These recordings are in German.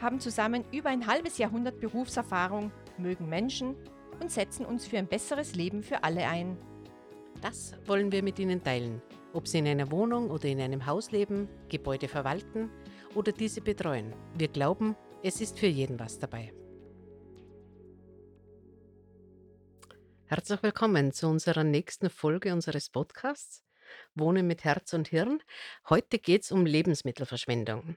haben zusammen über ein halbes Jahrhundert Berufserfahrung, mögen Menschen und setzen uns für ein besseres Leben für alle ein. Das wollen wir mit Ihnen teilen, ob Sie in einer Wohnung oder in einem Haus leben, Gebäude verwalten oder diese betreuen. Wir glauben, es ist für jeden was dabei. Herzlich willkommen zu unserer nächsten Folge unseres Podcasts Wohnen mit Herz und Hirn. Heute geht es um Lebensmittelverschwendung.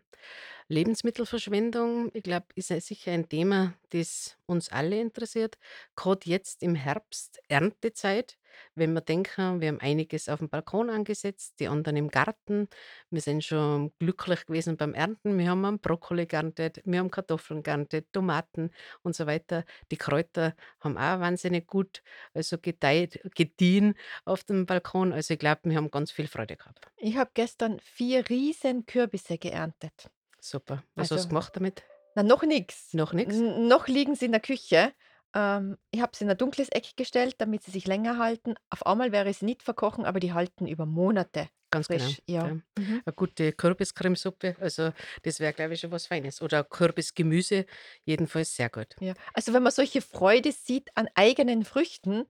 Lebensmittelverschwendung, ich glaube, ist sicher ein Thema, das uns alle interessiert. Gerade jetzt im Herbst, Erntezeit, wenn wir denken, wir haben einiges auf dem Balkon angesetzt, die anderen im Garten. Wir sind schon glücklich gewesen beim Ernten. Wir haben einen Brokkoli geerntet, wir haben Kartoffeln geerntet, Tomaten und so weiter. Die Kräuter haben auch wahnsinnig gut, also gedeiht, gediehen auf dem Balkon. Also ich glaube, wir haben ganz viel Freude gehabt. Ich habe gestern vier riesen Kürbisse geerntet. Super. Was hast Also- du gemacht damit? Na, noch nichts. Noch nichts? Noch liegen sie in der Küche. Ähm, ich habe sie in ein dunkles Eck gestellt, damit sie sich länger halten. Auf einmal wäre sie nicht verkochen, aber die halten über Monate Ganz frisch. genau. Ja. ja. Mhm. Eine gute Kürbiscremesuppe, also das wäre, glaube ich, schon was Feines. Oder Kürbisgemüse, jedenfalls sehr gut. Ja. Also wenn man solche Freude sieht an eigenen Früchten,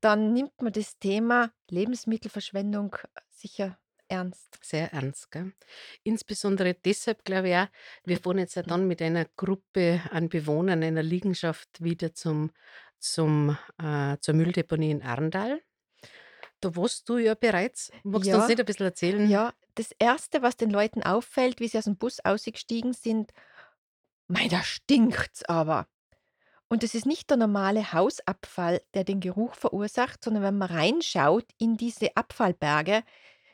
dann nimmt man das Thema Lebensmittelverschwendung äh, sicher ernst. Sehr ernst, gell? Insbesondere deshalb, glaube ich auch, wir fahren jetzt ja dann mit einer Gruppe an Bewohnern einer Liegenschaft wieder zum, zum, äh, zur Mülldeponie in Arndal. Da warst du ja bereits. Magst du uns Ja. nicht ein bisschen erzählen? Ja, das Erste, was den Leuten auffällt, wie sie aus dem Bus ausgestiegen sind, mei, da stinkt's aber. Und es ist nicht der normale Hausabfall, der den Geruch verursacht, sondern wenn man reinschaut in diese Abfallberge,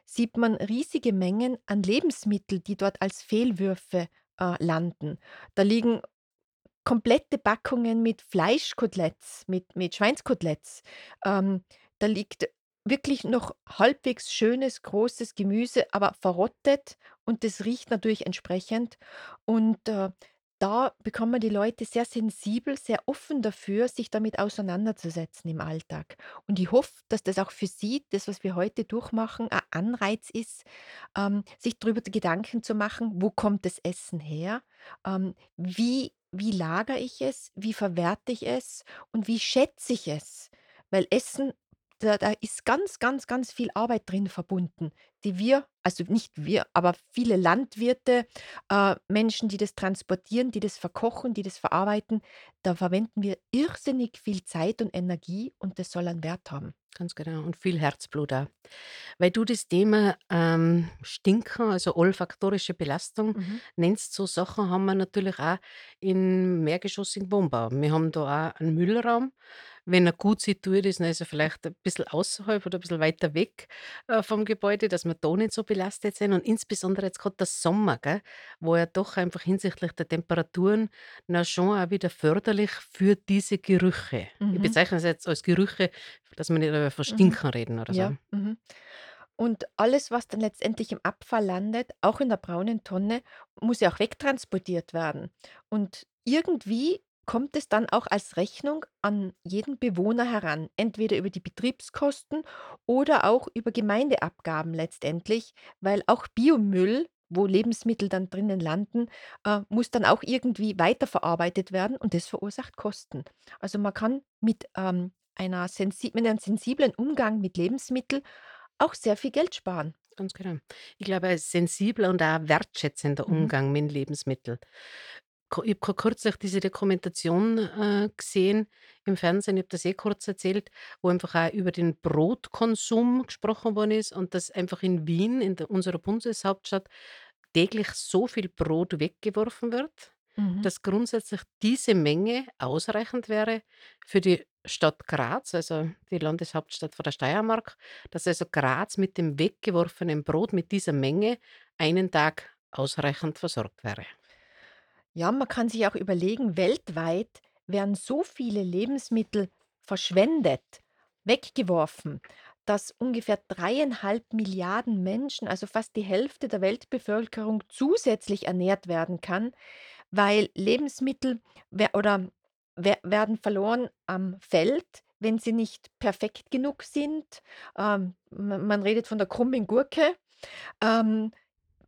sieht man riesige Mengen an Lebensmitteln, die dort als Fehlwürfe äh, landen. Da liegen komplette Packungen mit Fleischkoteletts, mit, mit Schweinskoteletts. Ähm, da liegt wirklich noch halbwegs schönes, großes Gemüse, aber verrottet und das riecht natürlich entsprechend. Und äh, da bekommen die Leute sehr sensibel, sehr offen dafür, sich damit auseinanderzusetzen im Alltag. Und ich hoffe, dass das auch für Sie, das, was wir heute durchmachen, ein Anreiz ist, ähm, sich darüber Gedanken zu machen, wo kommt das Essen her, ähm, wie, wie lagere ich es, wie verwerte ich es und wie schätze ich es. Weil Essen, da, da ist ganz, ganz, ganz viel Arbeit drin verbunden, die wir, also nicht wir, aber viele Landwirte, äh, Menschen, die das transportieren, die das verkochen, die das verarbeiten, da verwenden wir irrsinnig viel Zeit und Energie und das soll einen Wert haben. Ganz genau. Und viel Herzblut auch. Weil du das Thema ähm, Stinken, also olfaktorische Belastung, nennst, so Sachen haben wir natürlich auch in mehrgeschossigen Wohnbau. Wir haben da auch einen Müllraum. Wenn er gut situiert ist, dann ist er vielleicht ein bisschen außerhalb oder ein bisschen weiter weg äh, vom Gebäude, dass wir da nicht so belastet sind. Und insbesondere jetzt gerade der Sommer, gell, wo ja doch einfach hinsichtlich der Temperaturen na schon auch wieder förderlich für diese Gerüche. Ich Mhm. bezeichne es jetzt als Gerüche, dass wir nicht über Verstinken reden oder so. Ja. Mhm. Und alles, was dann letztendlich im Abfall landet, auch in der braunen Tonne, muss ja auch wegtransportiert werden. Und irgendwie kommt es dann auch als Rechnung an jeden Bewohner heran, entweder über die Betriebskosten oder auch über Gemeindeabgaben letztendlich, weil auch Biomüll, wo Lebensmittel dann drinnen landen, äh, muss dann auch irgendwie weiterverarbeitet werden und das verursacht Kosten. Also man kann mit, ähm, einer sensi mit einem sensiblen Umgang mit Lebensmitteln auch sehr viel Geld sparen. Ganz genau. Ich glaube, ein sensibler und auch wertschätzender Mhm. Umgang mit Lebensmitteln. Ich habe kürzlich diese Dokumentation äh, gesehen im Fernsehen, ich habe das eh kurz erzählt, wo einfach auch über den Brotkonsum gesprochen worden ist und dass einfach in Wien, in der, unserer Bundeshauptstadt, täglich so viel Brot weggeworfen wird, Mhm. dass grundsätzlich diese Menge ausreichend wäre für die Stadt Graz, also die Landeshauptstadt von der Steiermark, dass also Graz mit dem weggeworfenen Brot mit dieser Menge einen Tag ausreichend versorgt wäre. Ja, man kann sich auch überlegen, weltweit werden so viele Lebensmittel verschwendet, weggeworfen, dass ungefähr 3,5 Milliarden Menschen, also fast die Hälfte der Weltbevölkerung, zusätzlich ernährt werden kann, weil Lebensmittel oder wer werden verloren am Feld, wenn sie nicht perfekt genug sind. Ähm, ma man redet von der krummen Gurke. Ähm,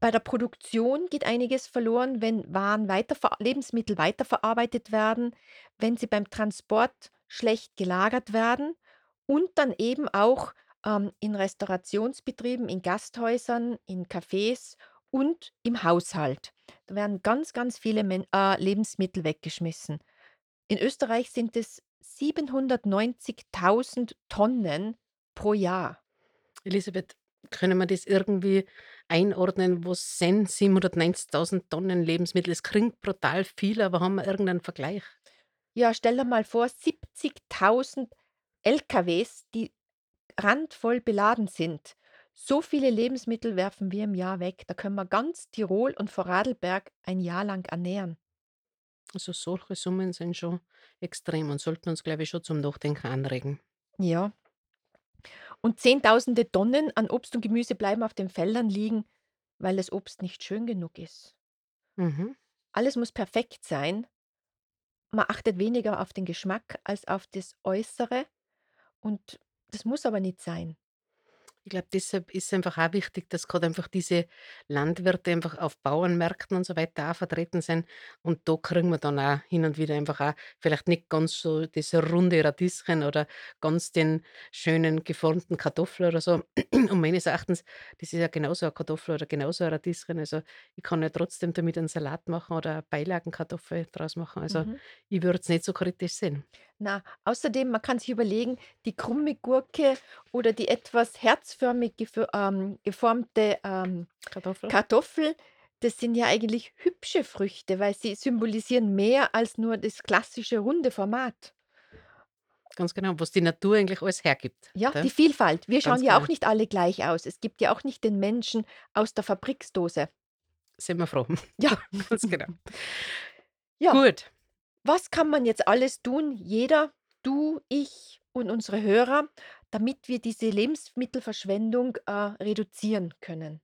bei der Produktion geht einiges verloren, wenn Waren weiterver Lebensmittel weiterverarbeitet werden, wenn sie beim Transport schlecht gelagert werden und dann eben auch, ähm, in Restaurationsbetrieben, in Gasthäusern, in Cafés und im Haushalt. Da werden ganz, ganz viele Men äh, Lebensmittel weggeschmissen. In Österreich sind es 790.000 Tonnen pro Jahr. Elisabeth, können wir das irgendwie einordnen? Was sind 790.000 Tonnen Lebensmittel? Es klingt brutal viel, aber haben wir irgendeinen Vergleich? Ja, stell dir mal vor, 70.000 LKWs, die randvoll beladen sind. So viele Lebensmittel werfen wir im Jahr weg. Da können wir ganz Tirol und Vorarlberg ein Jahr lang ernähren. Also solche Summen sind schon extrem und sollten uns, glaube ich, schon zum Nachdenken anregen. Ja. Und Zehntausende Tonnen an Obst und Gemüse bleiben auf den Feldern liegen, weil das Obst nicht schön genug ist. Mhm. Alles muss perfekt sein. Man achtet weniger auf den Geschmack als auf das Äußere und das muss aber nicht sein. Ich glaube, deshalb ist einfach auch wichtig, dass gerade einfach diese Landwirte einfach auf Bauernmärkten und so weiter auch vertreten sind. Und da kriegen wir dann auch hin und wieder einfach auch vielleicht nicht ganz so diese runde Radieschen oder ganz den schönen geformten Kartoffel oder so. Und meines Erachtens, das ist ja genauso eine Kartoffel oder genauso ein Radieschen. Also ich kann ja trotzdem damit einen Salat machen oder eine Beilagenkartoffel draus machen. Also Mhm. ich würde es nicht so kritisch sehen. Na, außerdem, man kann sich überlegen, die krumme Gurke oder die etwas herzförmig ähm, geformte, ähm, Kartoffel? Kartoffel, das sind ja eigentlich hübsche Früchte, weil sie symbolisieren mehr als nur das klassische runde Format. Ganz genau, was die Natur eigentlich alles hergibt. Ja, die Gell? Vielfalt. Wir schauen Ganz ja genau. auch nicht alle gleich aus. Es gibt ja auch nicht den Menschen aus der Fabriksdose. Sind wir froh. Ja. Ganz genau. Ja, Gut. Was kann man jetzt alles tun, jeder, du, ich und unsere Hörer, damit wir diese Lebensmittelverschwendung, äh, reduzieren können?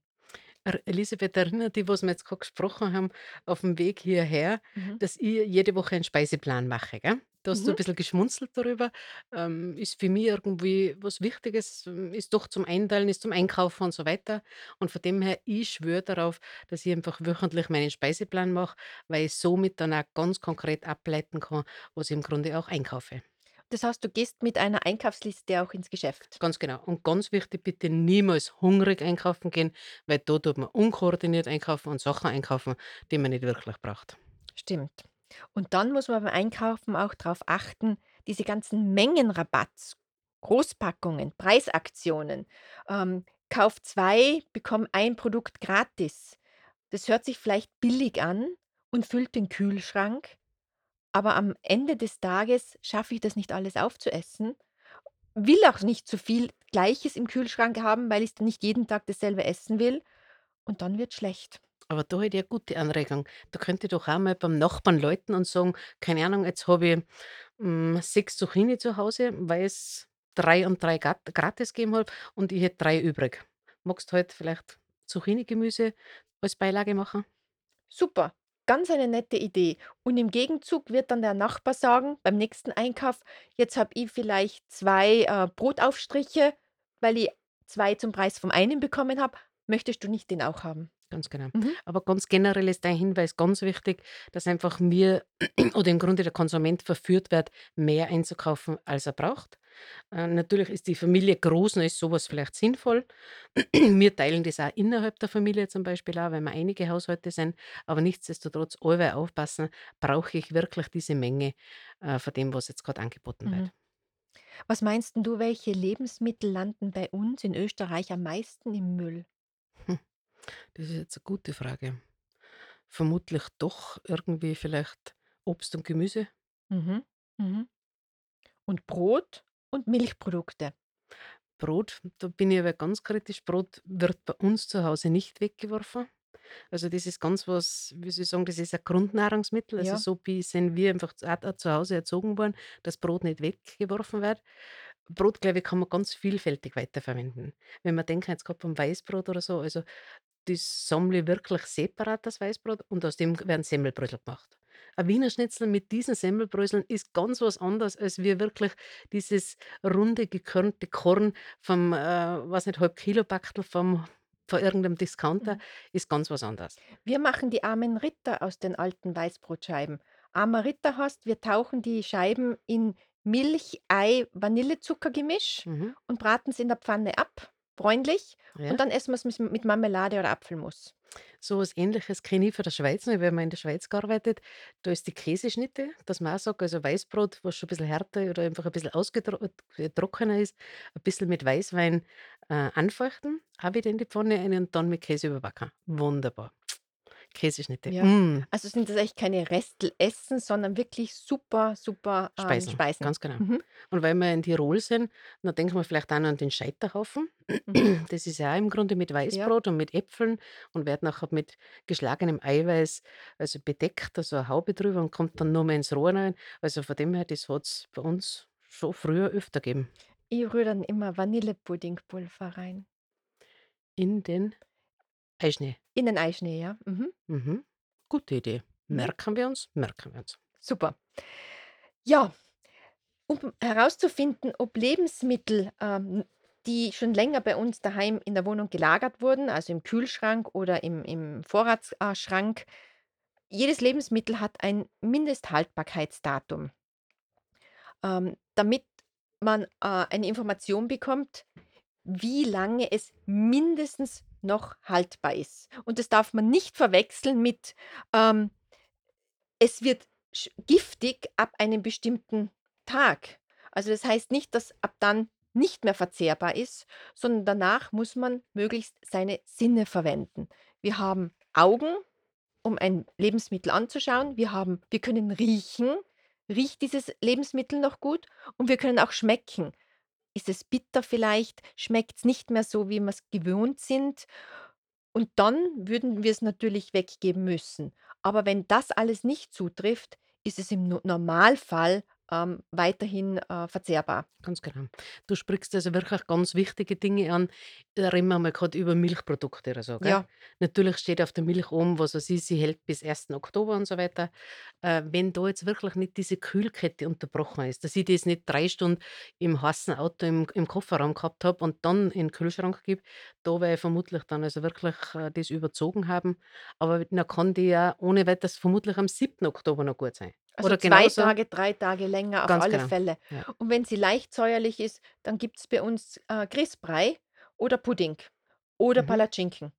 Er Elisabeth, erinnere dich, was wir jetzt gerade gesprochen haben auf dem Weg hierher, Mhm. dass ich jede Woche einen Speiseplan mache, gell? Da hast du ein Mhm. bisschen geschmunzelt darüber. Ähm, ist für mich irgendwie was Wichtiges, hm, ist doch zum Einteilen, ist zum Einkaufen und so weiter. Und von dem her, ich schwöre darauf, dass ich einfach wöchentlich meinen Speiseplan mache, weil ich somit dann auch ganz konkret ableiten kann, was ich im Grunde auch einkaufe. Das heißt, du gehst mit einer Einkaufsliste auch ins Geschäft? Ganz genau. Und ganz wichtig, bitte niemals hungrig einkaufen gehen, weil da tut man unkoordiniert einkaufen und Sachen einkaufen, die man nicht wirklich braucht. Stimmt. Und dann muss man beim Einkaufen auch darauf achten, diese ganzen Mengenrabatts, Großpackungen, Preisaktionen, ähm, Kauf 2, bekomm ein Produkt gratis. Das hört sich vielleicht billig an und füllt den Kühlschrank, aber am Ende des Tages schaffe ich das nicht alles aufzuessen, will auch nicht zu viel Gleiches im Kühlschrank haben, weil ich nicht jeden Tag dasselbe essen will und dann wird schlecht. Aber da hätte ich eine gute Anregung. Da könnte ich doch auch mal beim Nachbarn läuten und sagen: „Keine Ahnung, jetzt habe ich, hm, 6 Zucchini zu Hause, weil es 3 und 3 gat gratis gegeben hat und ich hätte 3 übrig. Magst du heute vielleicht Zucchini-Gemüse als Beilage machen?“ Super, ganz eine nette Idee. Und im Gegenzug wird dann der Nachbar sagen, beim nächsten Einkauf, jetzt habe ich vielleicht 2 äh, Brotaufstriche, weil ich 2 zum Preis vom einen bekommen habe. Möchtest du nicht den auch haben? Ganz genau. Mhm. Aber ganz generell ist dein Hinweis ganz wichtig, dass einfach mir oder im Grunde der Konsument verführt wird, mehr einzukaufen, als er braucht. Äh, natürlich ist die Familie groß und ist sowas vielleicht sinnvoll. Wir teilen das auch innerhalb der Familie zum Beispiel auch, weil wir einige Haushalte sind. Aber nichtsdestotrotz, allweil aufpassen, brauche ich wirklich diese Menge äh, von dem, was jetzt gerade angeboten Mhm. wird. Was meinst du, welche Lebensmittel landen bei uns in Österreich am meisten im Müll? Das ist jetzt eine gute Frage. Vermutlich doch irgendwie vielleicht Obst und Gemüse. Mhm. Mhm. Und Brot und Milchprodukte. Brot, da bin ich aber ganz kritisch. Brot wird bei uns zu Hause nicht weggeworfen. Also, das ist ganz was wie soll ich sagen, das ist ein Grundnahrungsmittel. Also, Ja. so wie sind wir einfach zu Hause erzogen worden, dass Brot nicht weggeworfen wird. Brot, glaube ich, kann man ganz vielfältig weiterverwenden. Wenn wir denken jetzt grad beim Weißbrot oder so, also, das sammle ich wirklich separat, das Weißbrot, und aus dem werden Semmelbrösel gemacht. Ein Wiener Schnitzel mit diesen Semmelbröseln ist ganz was anderes, als wie wirklich dieses runde, gekörnte Korn vom, äh, weiß nicht, Halb-Kilo-Packtel vom von irgendeinem Discounter, Mhm. ist ganz was anderes. Wir machen die armen Ritter aus den alten Weißbrotscheiben. Armer Ritter heißt, wir tauchen die Scheiben in Milch, Ei, Vanillezucker-Gemisch Mhm. und braten es in der Pfanne ab, bräunlich, Ja. und dann essen wir's mis mit Marmelade oder Apfelmus. So was Ähnliches kenne ich von der Schweiz noch. Ich habe mal in der Schweiz gearbeitet. Da ist die Käseschnitte, dass man auch sagt, also Weißbrot, was schon 'n bisschen härter oder einfach ein bisschen ausgetro äh, ist, ein bisschen mit Weißwein, äh, anfeuchten, auch wieder in die Pfanne rein und dann mit Käse überbacken. Wunderbar. Käseschnitte, Ja. mm. Also, sind das eigentlich keine Restelessen, sondern wirklich super, super, ähm, Speisen, Speisen. ganz genau. Mhm. Und weil wir in Tirol sind, dann denken wir vielleicht auch noch an den Scheiterhaufen. Mhm. Das ist ja auch im Grunde mit Ja. Weißbrot und mit Äpfeln und wird nachher mit geschlagenem Eiweiß, also bedeckt, also 'ne Haube drüber und kommt dann nur mehr ins Rohr rein. Also, von dem her, das hat's bei uns schon früher öfter gegeben. Ich rühre dann immer Vanillepuddingpulver rein. In den Eischnee? In den Eischnee, ja. Mhm. Mhm. Gute Idee. Mhm. Merken wir uns, merken wir uns. Super. Ja, um herauszufinden, ob Lebensmittel, ähm, die schon länger bei uns daheim in der Wohnung gelagert wurden, also im Kühlschrank oder im im Vorrats äh, Schrank jedes Lebensmittel hat ein Mindesthaltbarkeitsdatum. Ähm, damit man, äh, eine Information bekommt, wie lange es mindestens noch haltbar ist. Und das darf man nicht verwechseln mit, ähm, es wird giftig ab einem bestimmten Tag. Also, das heißt nicht, dass ab dann nicht mehr verzehrbar ist, sondern danach muss man möglichst seine Sinne verwenden. Wir haben Augen, um ein Lebensmittel anzuschauen. Wir haben wir können riechen. Riecht dieses Lebensmittel noch gut? Und wir können auch schmecken. Ist es bitter vielleicht? Schmeckt's nicht mehr so, wie wir's gewohnt sind? Und dann würden wir's natürlich weggeben müssen. Aber wenn das alles nicht zutrifft, ist es im No Normalfall, ähm, weiterhin, äh, verzehrbar. Ganz genau. Du sprichst also wirklich ganz wichtige Dinge an. Da reden wir mal grad über Milchprodukte oder so, gell? Ja. Natürlich steht auf der Milch oben, was weiß ich, sie hält bis 1. Oktober und so weiter. Äh, wenn da jetzt wirklich nicht diese Kühlkette unterbrochen ist, dass ich das nicht 3 Stunden im heißen Auto im im Kofferraum gehabt habe und dann in 'n Kühlschrank gebe, da werde ich vermutlich dann also wirklich, äh, das überzogen haben. Aber dann kann die ja ohne Weiteres vermutlich am 7. Oktober noch gut sein. Also, Oder 2 genauso Tage, 3 Tage länger auf Ganz alle genau, Fälle. ja. Und wenn sie leicht säuerlich ist, dann gibt's bei uns, äh, Grießbrei oder Pudding oder Mhm. Palatschinken.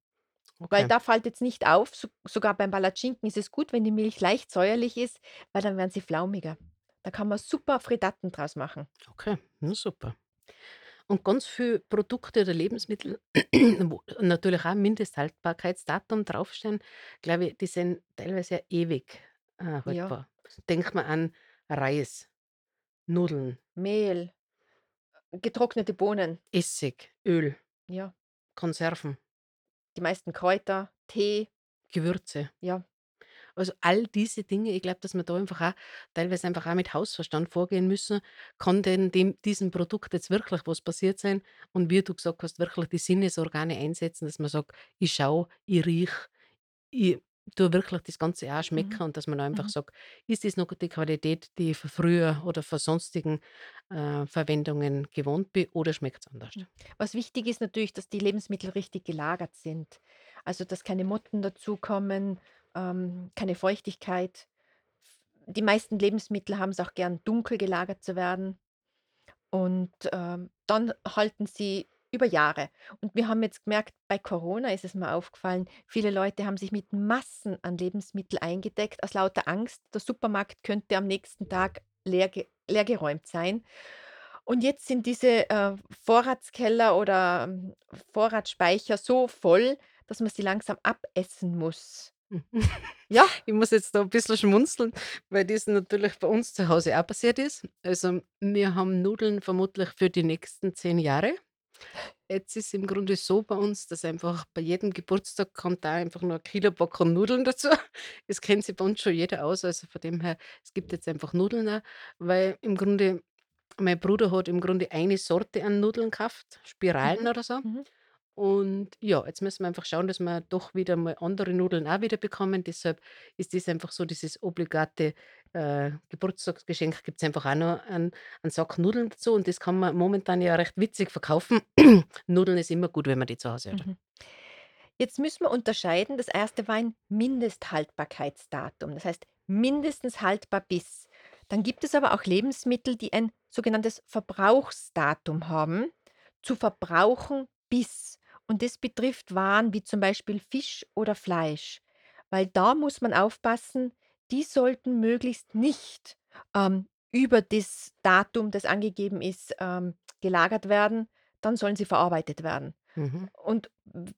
Weil Okay. da fällt jetzt nicht auf, so sogar beim Palatschinken ist es gut, wenn die Milch leicht säuerlich ist, weil dann werden sie flaumiger. Da kann man super Fredatten draus machen. Okay, na super. Und ganz viel Produkte oder Lebensmittel, wo natürlich auch Mindesthaltbarkeitsdatum draufstehen, glaube ich, die sind teilweise ja ewig, äh, Ja. haltbar. Denkt man an Reis, Nudeln Mehl, äh, getrocknete Bohnen. Essig, Öl Ja. Konserven. Die meisten Kräuter, Tee. Gewürze. Ja. Also, all diese Dinge, ich glaube, dass wir da einfach auch teilweise einfach auch mit Hausverstand vorgehen müssen. Kann denn dem diesem Produkt jetzt wirklich was passiert sein? Und wie du gesagt hast, wirklich die Sinnesorgane einsetzen, dass man sagt: „Ich schaue, ich rieche, ich tue wirklich das Ganze auch Mhm. schmecken“, und dass man einfach Mhm. sagt: „Ist das noch die Qualität, die ich von früher oder von sonstigen, äh, Verwendungen gewohnt bin, oder schmeckt's anders?“ Hm. Was wichtig ist natürlich, dass die Lebensmittel richtig gelagert sind. Also, dass keine Motten dazukommen, ähm, keine Feuchtigkeit. Die meisten Lebensmittel haben's auch gern, dunkel gelagert zu werden. Und, ähm, dann halten sie über Jahre. Und wir haben jetzt gemerkt, bei Corona ist es mir aufgefallen, viele Leute haben sich mit Massen an Lebensmittel eingedeckt aus lauter Angst, der Supermarkt könnte am nächsten Tag leerge leergeräumt sein. Und jetzt sind diese, äh, Vorratskeller oder, hm, Vorratsspeicher so voll, dass man sie langsam abessen muss. Ja. Ich muss jetzt da 'n bisschen schmunzeln, weil das natürlich bei uns zu Hause auch passiert ist. Also, wir haben Nudeln vermutlich für die nächsten 10 Jahre. Jetzt ist im Grunde so bei uns, dass einfach bei jedem Geburtstag kommt da einfach nur 'n Kilopackung Nudeln dazu. Es kennt sich bei uns schon jeder aus, also von dem her, es gibt jetzt einfach Nudeln auch, weil im Grunde mein Bruder hat im Grunde eine Sorte an Nudeln gekauft, Spiralen Mhm. oder so. Mhm. Und ja, jetzt müssen wir einfach schauen, dass wir doch wieder mal andere Nudeln auch wieder bekommen. Deshalb ist das einfach so dieses obligate, äh, Geburtstagsgeschenk gibt's einfach auch noch einen einen Sack Nudeln dazu und das kann man momentan ja recht witzig verkaufen. Nudeln ist immer gut, wenn man die zu Hause hat. Mhm. Jetzt müssen wir unterscheiden. Das erste war ein Mindesthaltbarkeitsdatum. Das heißt, mindestens haltbar bis. Dann gibt es aber auch Lebensmittel, die ein sogenanntes Verbrauchsdatum haben, zu verbrauchen bis. Und das betrifft Waren wie zum Beispiel Fisch oder Fleisch. Weil da muss man aufpassen, die sollten möglichst nicht ähm, über das Datum, das angegeben ist, ähm, gelagert werden. Dann sollen sie verarbeitet werden. Mhm, Und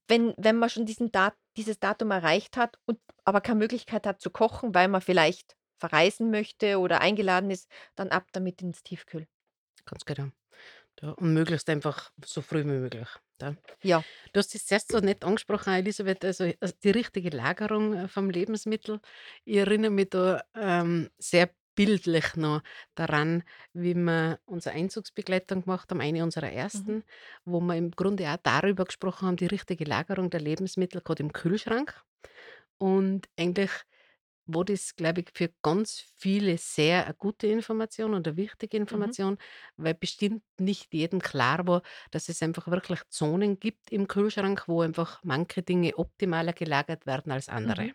wenn wenn man schon diesen Dat dieses Datum erreicht hat und aber keine Möglichkeit hat zu kochen, weil man vielleicht verreisen möchte oder eingeladen ist, dann ab damit ins Tiefkühl. ganz genau. Ja, und möglichst einfach so früh wie möglich, ja. Ja. Du hast das zuerst so nett angesprochen, Elisabeth, also, äh, die richtige Lagerung, äh, vom Lebensmittel. Ich erinnere mich da, ähm, sehr bildlich noch daran, wie wir unsere Einzugsbegleitung gemacht haben, eine unserer Mhm. ersten, wo wir im Grunde auch darüber gesprochen haben, die richtige Lagerung der Lebensmittel, gerade im Kühlschrank. Und eigentlich war das, glaube ich, für ganz viele sehr eine gute Information und eine wichtige Mhm. Information, weil bestimmt nicht jedem klar war, dass es einfach wirklich Zonen gibt im Kühlschrank, wo einfach manche Dinge optimaler gelagert werden als andere. Mhm.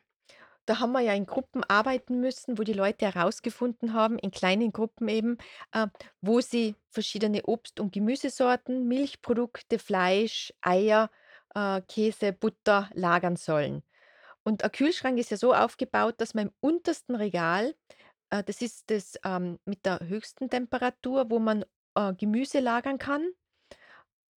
Da haben wir ja in Gruppen arbeiten müssen, wo die Leute herausgefunden haben, in kleinen Gruppen eben, äh, wo sie verschiedene Obst und Gemüsesorten, Milchprodukte, Fleisch, Eier, äh, Käse, Butter lagern sollen. Und ein Kühlschrank ist ja so aufgebaut, dass man im untersten Regal äh, das ist das, ähm, mit der höchsten Temperatur, wo man, äh, Gemüse lagern kann,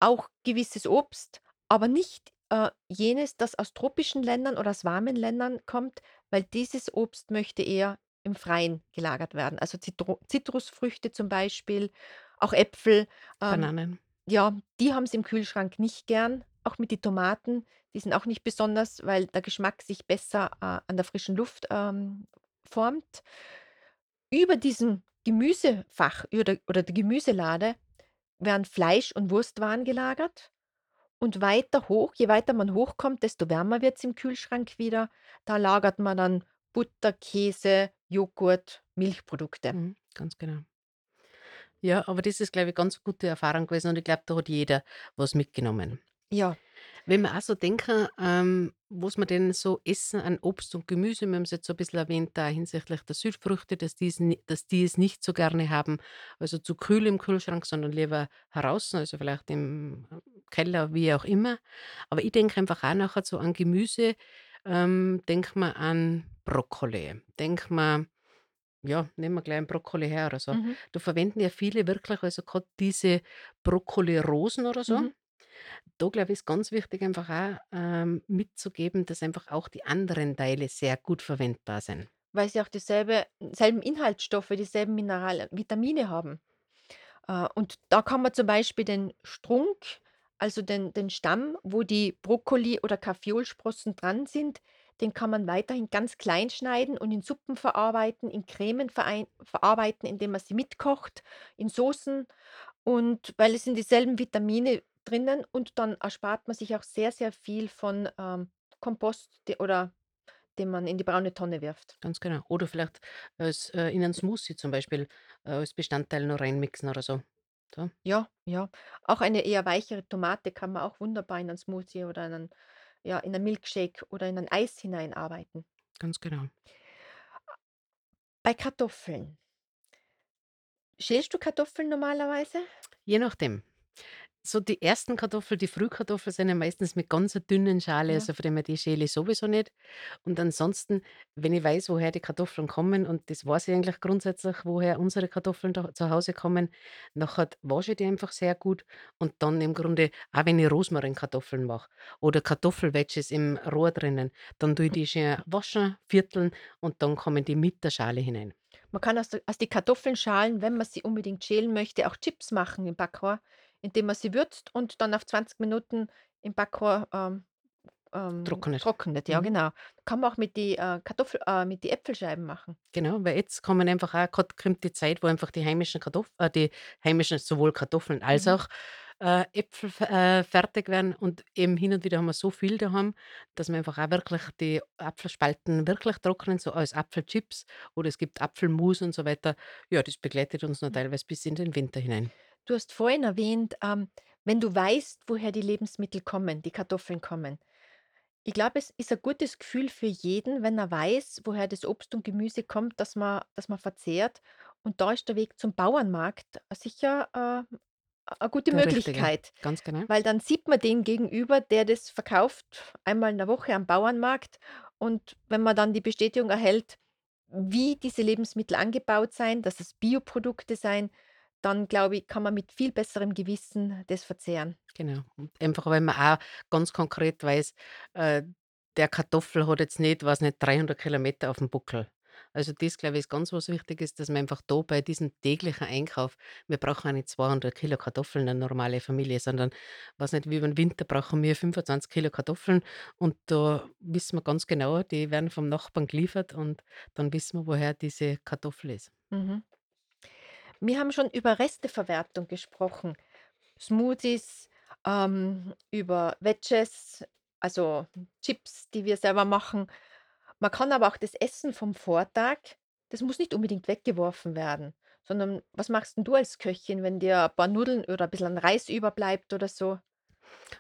auch gewisses Obst, aber nicht, äh, jenes, das aus tropischen Ländern oder aus warmen Ländern kommt, weil dieses Obst möchte eher im Freien gelagert werden. Also Zitru Zitrusfrüchte zum Beispiel, auch Äpfel, ähm, Bananen. ja, die haben haben's im Kühlschrank nicht gern. Auch mit die Tomaten, die sind auch nicht besonders, weil der Geschmack sich besser, äh, an der frischen Luft, ähm, formt. Über diesem Gemüsefach oder oder der Gemüselade werden Fleisch und Wurstwaren gelagert und weiter hoch je weiter man hochkommt, desto wärmer wird's im Kühlschrank wieder. Da lagert man dann Butter, Käse, Joghurt, Milchprodukte. Mhm, ganz genau. Ja, aber das ist, glaube ich, ganz gute Erfahrung gewesen und ich glaube, da hat jeder was mitgenommen. Ja. Wenn wir auch so denken, ähm, was wir denn so essen an Obst und Gemüse, wir haben es jetzt so ein bisschen erwähnt, da hinsichtlich der Südfrüchte, dass die es dass die es nicht so gerne haben, also zu kühl im Kühlschrank, sondern lieber draußen, also vielleicht im äh, Keller, wie auch immer. Aber ich denke einfach auch nachher so an Gemüse, ähm, denke mir an Brokkoli, denke mir ja, nehmen wir gleich 'n Brokkoli her oder so. Mhm. Da verwenden ja viele wirklich also grad diese Brokkolirosen oder so. Mhm. Da glaube ich, ist ganz wichtig einfach auch, ähm, mitzugeben, dass einfach auch die anderen Teile sehr gut verwendbar sind. Weil sie auch dieselbe selben Inhaltsstoffe, dieselben Mineral Vitamine haben. Äh, und da kann man zum Beispiel den Strunk, also den den Stamm, wo die Brokkoli oder Kaffeeolsprossen dran sind, den kann man weiterhin ganz klein schneiden und in Suppen verarbeiten, in Cremen verarbeiten, indem man sie mitkocht, in Soßen und weil es sind dieselben Vitamine drinnen und dann erspart man sich auch sehr, sehr viel von, ähm, Kompost, de oder den man in die braune Tonne wirft. Ganz genau. Oder vielleicht als äh, in 'nen Smoothie zum Beispiel, äh, als Bestandteil noch reinmixen oder so. So, Ja, ja. Auch eine eher weichere Tomate kann man auch wunderbar in 'nen Smoothie oder in 'nen ja, in 'nen Milkshake oder in ein Eis hineinarbeiten. ganz genau. Bei Kartoffeln. Schälst du Kartoffeln normalerweise? Je nachdem. So die ersten Kartoffeln, die Frühkartoffeln sind ja meistens mit ganz dünnen Schale, Ja. also von dem her, die schäle ich sowieso nicht. Und ansonsten, wenn ich weiß, woher die Kartoffeln kommen und das weiß ich eigentlich grundsätzlich, woher unsere Kartoffeln da zu Hause kommen, nachher wasche ich die einfach sehr gut und dann im Grunde auch wenn ich Rosmarinkartoffeln mache oder Kartoffelwedges im Rohr drinnen, dann tue ich die schön waschen, vierteln und dann kommen die mit der Schale hinein. Man kann aus der aus die Kartoffeln schalen, wenn man sie unbedingt schälen möchte, auch Chips machen im Backrohr, indem man sie würzt und dann auf 20 Minuten im Backrohr, ähm, ähm, Trocknet. trocknet. Ja, Mhm. genau. Kann man auch mit die, äh, Kartoffel äh, mit die Äpfelscheiben machen. Genau, weil jetzt kommen einfach auch kommt die Zeit, wo einfach die heimischen Kartoff äh, die heimischen sowohl Kartoffeln als Mhm. auch, äh, Äpfel äh, fertig werden und eben hin und wieder haben wir so viel daheim, dass wir einfach auch wirklich die Apfelspalten wirklich trocknen, so als Apfelchips oder es gibt Apfelmus und so weiter. Ja, das begleitet uns noch Mhm. teilweise bis in den Winter hinein. Du hast vorhin erwähnt, ähm, wenn du weißt, woher die Lebensmittel kommen, die Kartoffeln kommen. Ich glaube, es ist ein gutes Gefühl für jeden, wenn er weiß, woher das Obst und Gemüse kommt, das man das man verzehrt. Und da ist der Weg zum Bauernmarkt sicher, äh, a gute Der Richtige, Möglichkeit, ganz genau. weil dann sieht man den gegenüber, der das verkauft, einmal in der Woche am Bauernmarkt. Und wenn man dann die Bestätigung erhält, wie diese Lebensmittel angebaut seien, dass es Bioprodukte seien, dann glaube ich, kann man mit viel besserem Gewissen das verzehren. Genau. Und einfach, weil man auch ganz konkret weiß, äh, der Kartoffel hat jetzt nicht, weiß nicht, 300 Kilometer aufm Buckel. Also, das, glaube ich, ist ganz was Wichtiges, dass man einfach da bei diesem täglichen Einkauf wir brauchen auch nicht 200 Kilo Kartoffeln, 'ne normale Familie, sondern weiß nicht, wie über 'n Winter brauchen wir 25 Kilo Kartoffeln und da wissen wir ganz genau, die werden vom Nachbarn geliefert und dann wissen wir, woher diese Kartoffel ist. Mhm. Wir haben schon über Resteverwertung gesprochen. Smoothies, ähm, über Wedges, also Chips, die wir selber machen. Man kann aber auch das Essen vom Vortag das muss nicht unbedingt weggeworfen werden, sondern was machst 'n du als Köchin, wenn dir ein paar Nudeln oder ein bisschen Reis überbleibt oder so?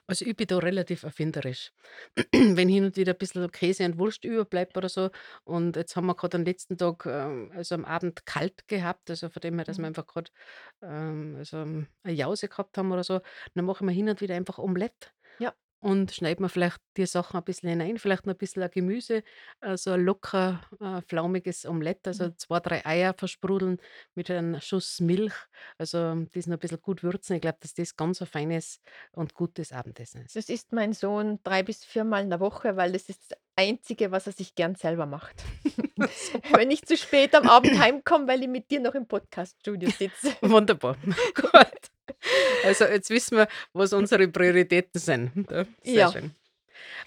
Also, ich bin da relativ erfinderisch. Wenn hin und wieder ein bisschen Käse und Wurst überbleibt oder so und jetzt haben wir grad am letzten Tag, ähm, also, am Abend kalt gehabt, also, von dem her, dass wir Mhm. einfach grad, ähm, also, eine Jause gehabt haben oder so, dann mache ich mir hin und wieder einfach Omelett Ja. Und schneide mir vielleicht die Sachen ein bisschen hinein, vielleicht noch ein bisschen ein Gemüse, äh, so ein locker, äh, flaumiges Omelett, also, Mhm. 2, 3 Eier versprudeln mit einem Schuss Milch, also, das noch ein bisschen gut würzen. Ich glaube, dass das ganz ein feines und gutes Abendessen ist. Das isst mein Sohn 3 bis viermal in der Woche, weil das ist das Einzige, was er sich gern selber macht. Super. Wenn ich zu spät am Abend heimkomme, weil ich mit dir noch im Podcaststudio sitze. Wunderbar. Gut. Also, jetzt wissen wir, was unsere Prioritäten sind, ja, sehr Ja. schön.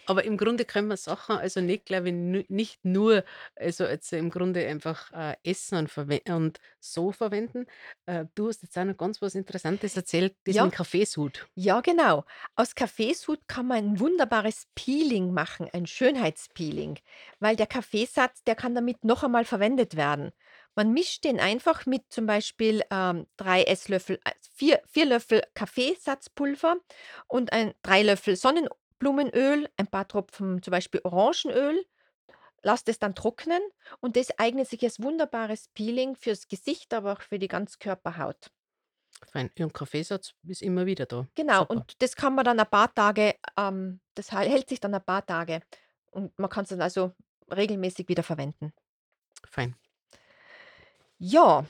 Aber im Grunde können wir Sachen also nicht, glaube ich, nicht nur also jetzt im Grunde einfach, äh, essen und verwe und so verwenden. Äh, du hast jetzt auch noch ganz was Interessantes erzählt, das Ja. Kaffeesud. Ja, genau. Aus Kaffeesud kann man ein wunderbares Peeling machen, ein Schönheitspeeling, weil der Kaffeesatz, der kann damit noch einmal verwendet werden. Man mischt den einfach mit zum Beispiel, ähm, 3 Esslöffel äh, 4 4 Löffel Kaffeesatzpulver und ein 3 Löffel Sonnenblumenöl, ein paar Tropfen zum Beispiel Orangenöl, lasst es dann trocknen und das eignet sich als wunderbares Peeling fürs Gesicht, aber auch für die Ganzkörperhaut. Fein. Ja, und Kaffeesatz ist immer wieder da. Genau, Super. und das kann man dann ein paar Tage ähm, das hält sich dann ein paar Tage und man kann's dann also regelmäßig wieder verwenden. Fein. Ja,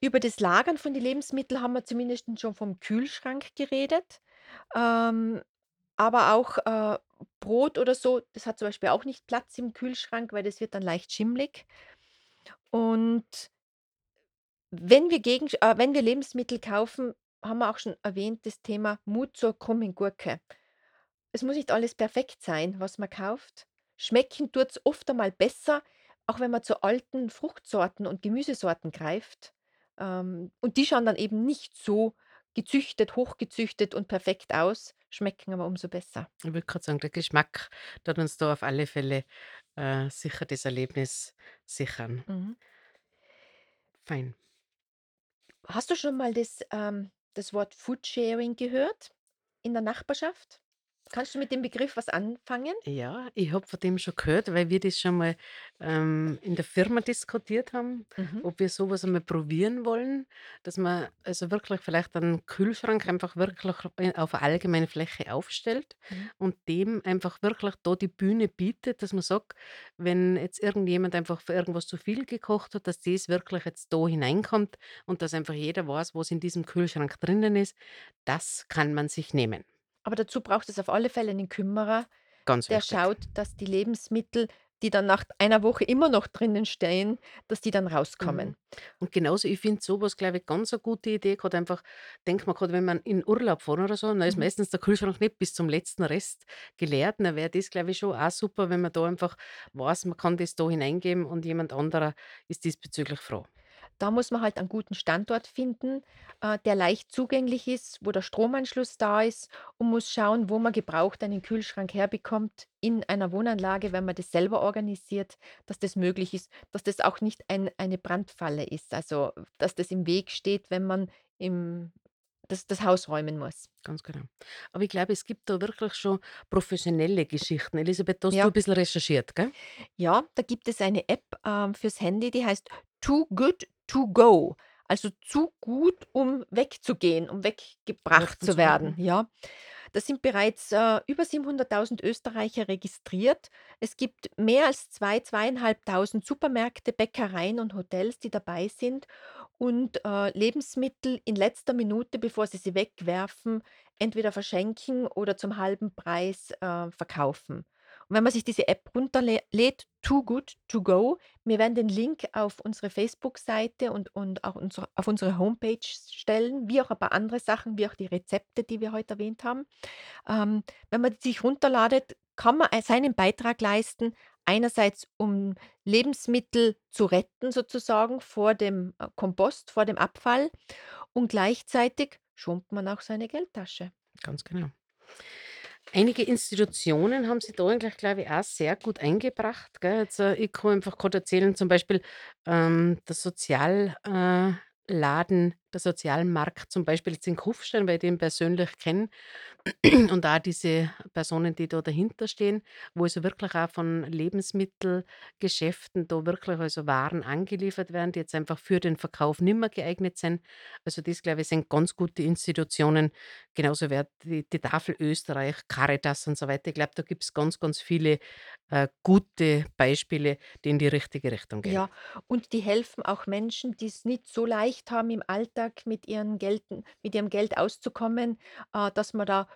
über das Lagern von die Lebensmittel haben wir zumindest schon vom Kühlschrank geredet. Ähm, aber auch, äh, Brot oder so, das hat zum Beispiel auch nicht Platz im Kühlschrank, weil das wird dann leicht schimmlig. Und wenn wir Gegensch äh, wenn wir Lebensmittel kaufen, haben wir auch schon erwähnt, das Thema Mut zur krummen Gurke. Es muss nicht alles perfekt sein, was man kauft. Schmecken tut's oft einmal besser, auch wenn man zu alten Fruchtsorten und Gemüsesorten greift. Ähm, und die schauen dann eben nicht so gezüchtet, hochgezüchtet und perfekt aus, schmecken aber umso besser. Ich würde grad sagen, der Geschmack tut uns da auf alle Fälle, äh, sicher das Erlebnis sichern. Mhm. Fein. Hast du schon mal das, ähm das Wort Foodsharing gehört in der Nachbarschaft? Kannst du mit dem Begriff was anfangen? Ja, ich habe von dem schon gehört, weil wir das schon mal, ähm, in der Firma diskutiert haben, Mhm. ob wir so was einmal probieren wollen, dass man also wirklich vielleicht einen Kühlschrank einfach wirklich auf 'ner allgemeinen Fläche aufstellt Mhm. und dem einfach wirklich da die Bühne bietet, dass man sagt, wenn jetzt irgendjemand einfach für irgendwas zu viel gekocht hat, dass das wirklich jetzt da hineinkommt und dass einfach jeder weiß, was in diesem Kühlschrank drinnen ist. Das kann man sich nehmen. Aber dazu braucht es auf alle Fälle einen Kümmerer, Ganz der wichtig. schaut, dass die Lebensmittel die dann nach einer Woche immer noch drinnen stehen, dass die dann Mhm. rauskommen. Und genauso, ich finde so was, glaube ich, ganz eine gute Idee. Grad einfach denkt man grad, wenn man in Urlaub fahren oder so, dann ist Mhm. meistens der Kühlschrank nicht bis zum letzten Rest geleert. Dann wäre das, glaube ich, schon auch super, wenn man da einfach weiß, man kann das da hineingeben und jemand anderer ist diesbezüglich froh. Da muss man halt einen guten Standort finden, äh, der leicht zugänglich ist, wo der Stromanschluss da ist und muss schauen, wo man gebraucht einen Kühlschrank herbekommt in einer Wohnanlage, wenn man das selber organisiert, dass das möglich ist, dass das auch nicht ein eine Brandfalle ist, also, dass das im Weg steht, wenn man im das das Haus räumen muss. Ganz genau. Aber ich glaube, es gibt da wirklich schon professionelle Geschichten. Elisabeth, hast du ein Ja. bisschen recherchiert, gell? Ja, da gibt es eine App, ähm, fürs Handy, die heißt Too Good To Go. Also zu gut, um wegzugehen, um weggebracht zu werden, werden. ja. Da sind bereits, äh, über 700.000 Österreicher registriert. Es gibt mehr als 2, 2.500 Supermärkte, Bäckereien und Hotels, die dabei sind und, äh, Lebensmittel in letzter Minute, bevor sie sie wegwerfen, entweder verschenken oder zum halben Preis, äh, verkaufen. Und wenn man sich diese App runterlädt, Too Good To Go, wir werden den Link auf unsere Facebook-Seite und und auch unsere auf unsere Homepage stellen, wie auch ein paar andere Sachen, wie auch die Rezepte, die wir heute erwähnt haben. Ähm, wenn man sich runterladet, kann man, seinen Beitrag leisten, einerseits um Lebensmittel zu retten sozusagen vor dem, äh, Kompost, vor dem Abfall und gleichzeitig schont man auch seine Geldtasche. Ganz genau. Einige Institutionen haben sich da eigentlich, glaube ich, auch sehr gut eingebracht, gell? Jetzt, äh, ich kann einfach gerade erzählen, zum Beispiel, ähm, der Sozial äh, der Sozialmarkt zum Beispiel jetzt in Kufstein, weil ich den persönlich kenne. Und auch diese Personen, die da dahinter stehen, wo also wirklich auch von Lebensmittelgeschäften da wirklich also Waren angeliefert werden, die jetzt einfach für den Verkauf nimmer geeignet sind. Also das, glaube ich, sind ganz gute Institutionen. Genauso wie die die Tafel Österreich, Caritas und so weiter. Ich glaube, da gibt es ganz, ganz viele, äh, gute Beispiele, die in die richtige Richtung gehen. Ja, und die helfen auch Menschen, die es nicht so leicht haben, im Alltag mit ihren Gelden mit ihrem Geld auszukommen, äh, dass man da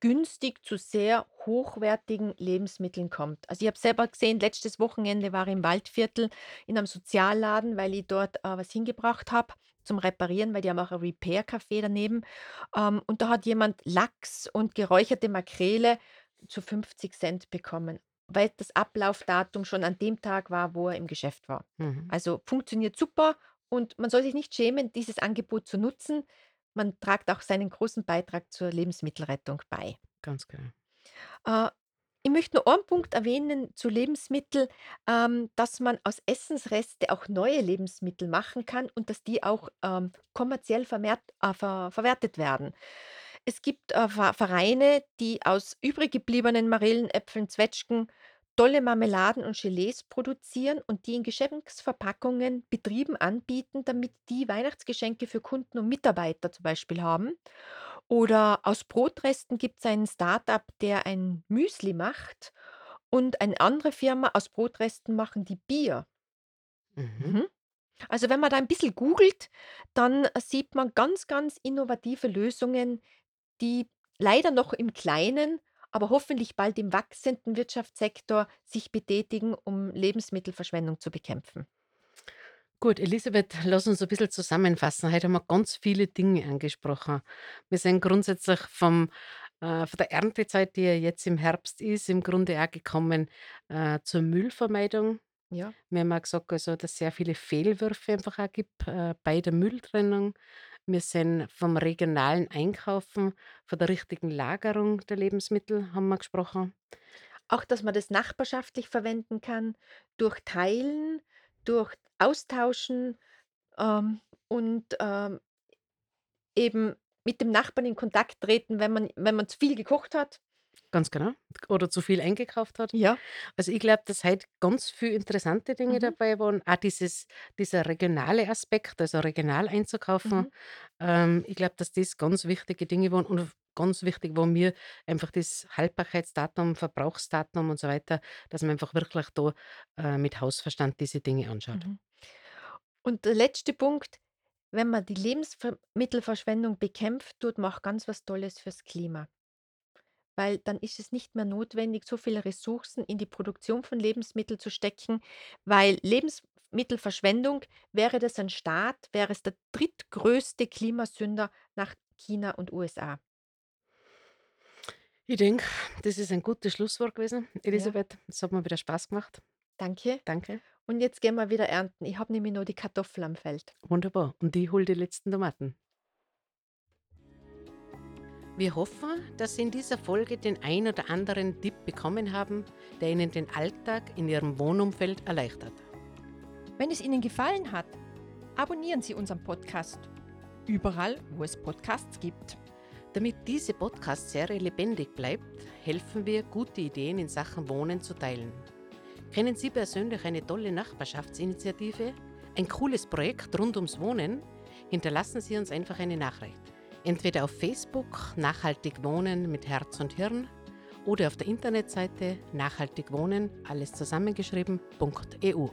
günstig zu sehr hochwertigen Lebensmitteln kommt. Also, ich habe selber gesehen, letztes Wochenende war ich im Waldviertel in einem Sozialladen, weil ich dort, äh, was hingebracht habe zum Reparieren, weil die haben auch ein Repair-Café daneben. Ähm, und da hat jemand Lachs und geräucherte Makrele zu 50 bekommen. Weil das Ablaufdatum schon an dem Tag war, wo er im Geschäft war. Mhm, Also, funktioniert super und man soll sich nicht schämen, dieses Angebot zu nutzen. Man tragt auch seinen großen Beitrag zur Lebensmittelrettung bei. ganz genau. Äh, ich möchte nur einen Punkt erwähnen zu Lebensmittel, ähm, dass man aus Essensreste auch neue Lebensmittel machen kann und dass die auch, ähm, kommerziell vermehrt äh, ver verwertet werden. Es gibt, äh, Ve Vereine, die aus übrig gebliebenen Marillen, Äpfeln, Zwetschgen tolle Marmeladen und Gelees produzieren und die in Geschenksverpackungen Betrieben anbieten, damit die Weihnachtsgeschenke für Kunden und Mitarbeiter zum Beispiel haben. Oder aus Brotresten gibt es ein Start-up, der ein Müsli macht und eine andere Firma aus Brotresten machen die Bier. Mhm. Mhm. Also, wenn man da ein bisschen googelt, dann sieht man ganz, ganz innovative Lösungen, die leider noch im Kleinen, aber hoffentlich bald im wachsenden Wirtschaftssektor sich betätigen, um Lebensmittelverschwendung zu bekämpfen. Gut, Elisabeth, lass uns ein bisschen zusammenfassen. Heute haben wir ganz viele Dinge angesprochen. Wir sind grundsätzlich vom, äh, von der Erntezeit, die ja jetzt im Herbst ist, im Grunde auch gekommen äh, zur Müllvermeidung. Ja. Wir haben auch gesagt, also, dass es sehr viele Fehlwürfe einfach auch gibt äh, bei der Mülltrennung. Wir sind vom regionalen Einkaufen, von der richtigen Lagerung der Lebensmittel haben wir gesprochen. Auch, dass man das nachbarschaftlich verwenden kann, durch Teilen, durch Austauschen, ähm, und, ähm, eben mit dem Nachbarn in Kontakt treten, wenn man wenn man zu viel gekocht hat. Ganz genau. Oder zu viel eingekauft hat. Ja. Also, ich glaube, dass heute ganz viel interessante Dinge Mhm, dabei waren. Auch dieses dieser regionale Aspekt, also regional einzukaufen. mhm, Ähm, ich glaube, dass das ganz wichtige Dinge waren und ganz wichtig war mir einfach das Haltbarkeitsdatum, Verbrauchsdatum und so weiter, dass man einfach wirklich da, äh, mit Hausverstand diese Dinge anschaut. mhm. Und der letzte Punkt, wenn man die Lebensmittelverschwendung bekämpft, tut man auch ganz was Tolles fürs Klima. Weil dann ist es nicht mehr notwendig, so viele Ressourcen in die Produktion von Lebensmitteln zu stecken, weil Lebensmittelverschwendung wäre das ein Staat, wäre es der drittgrößte Klimasünder nach China und USA. Ich denke, das ist ein gutes Schlusswort gewesen, Ja, Elisabeth. Es hat mir wieder Spaß gemacht. danke. Danke. Und jetzt gehen wir wieder ernten. Ich habe nämlich noch die Kartoffel am Feld. Wunderbar. Und ich hole die letzten Tomaten. Wir hoffen, dass Sie in dieser Folge den ein oder anderen Tipp bekommen haben, der Ihnen den Alltag in Ihrem Wohnumfeld erleichtert. Wenn es Ihnen gefallen hat, abonnieren Sie unseren Podcast. Überall, wo es Podcasts gibt. Damit diese Podcast-Serie lebendig bleibt, helfen wir, gute Ideen in Sachen Wohnen zu teilen. Kennen Sie persönlich eine tolle Nachbarschaftsinitiative? Ein cooles Projekt rund ums Wohnen? Hinterlassen Sie uns einfach eine Nachricht. Entweder auf Facebook Nachhaltig Wohnen mit Herz und Hirn oder auf der Internetseite Nachhaltig Wohnen, alles zusammengeschrieben.eu.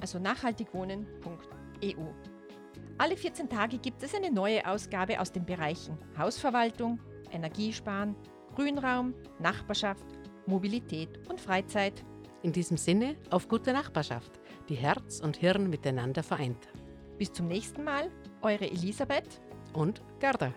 Also nachhaltigwohnen.eu. Alle 14 Tage gibt es eine neue Ausgabe aus den Bereichen Hausverwaltung, Energiesparen, Grünraum, Nachbarschaft, Mobilität und Freizeit. In diesem Sinne, auf gute Nachbarschaft, die Herz und Hirn miteinander vereint. Bis zum nächsten Mal, eure Elisabeth Und Gerda.